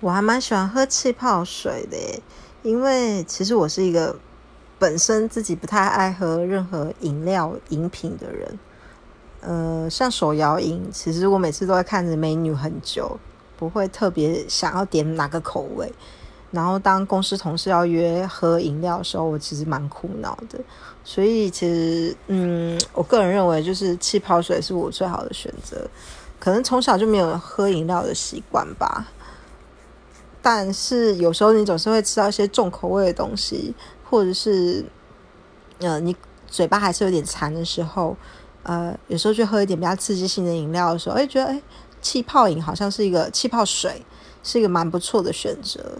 我还蛮喜欢喝气泡水的，因为其实我是一个本身自己不太爱喝任何饮料饮品的人。呃，像手摇饮，其实我每次都会看着美女很久，不会特别想要点哪个口味。然后当公司同事要约喝饮料的时候，我其实蛮苦恼的。所以其实，嗯，我个人认为就是气泡水是我最好的选择。可能从小就没有喝饮料的习惯吧。但是有时候你总是会吃到一些重口味的东西，或者是，呃，你嘴巴还是有点馋的时候，呃，有时候去喝一点比较刺激性的饮料的时候，哎，觉得哎，气泡饮好像是一个气泡水，是一个蛮不错的选择。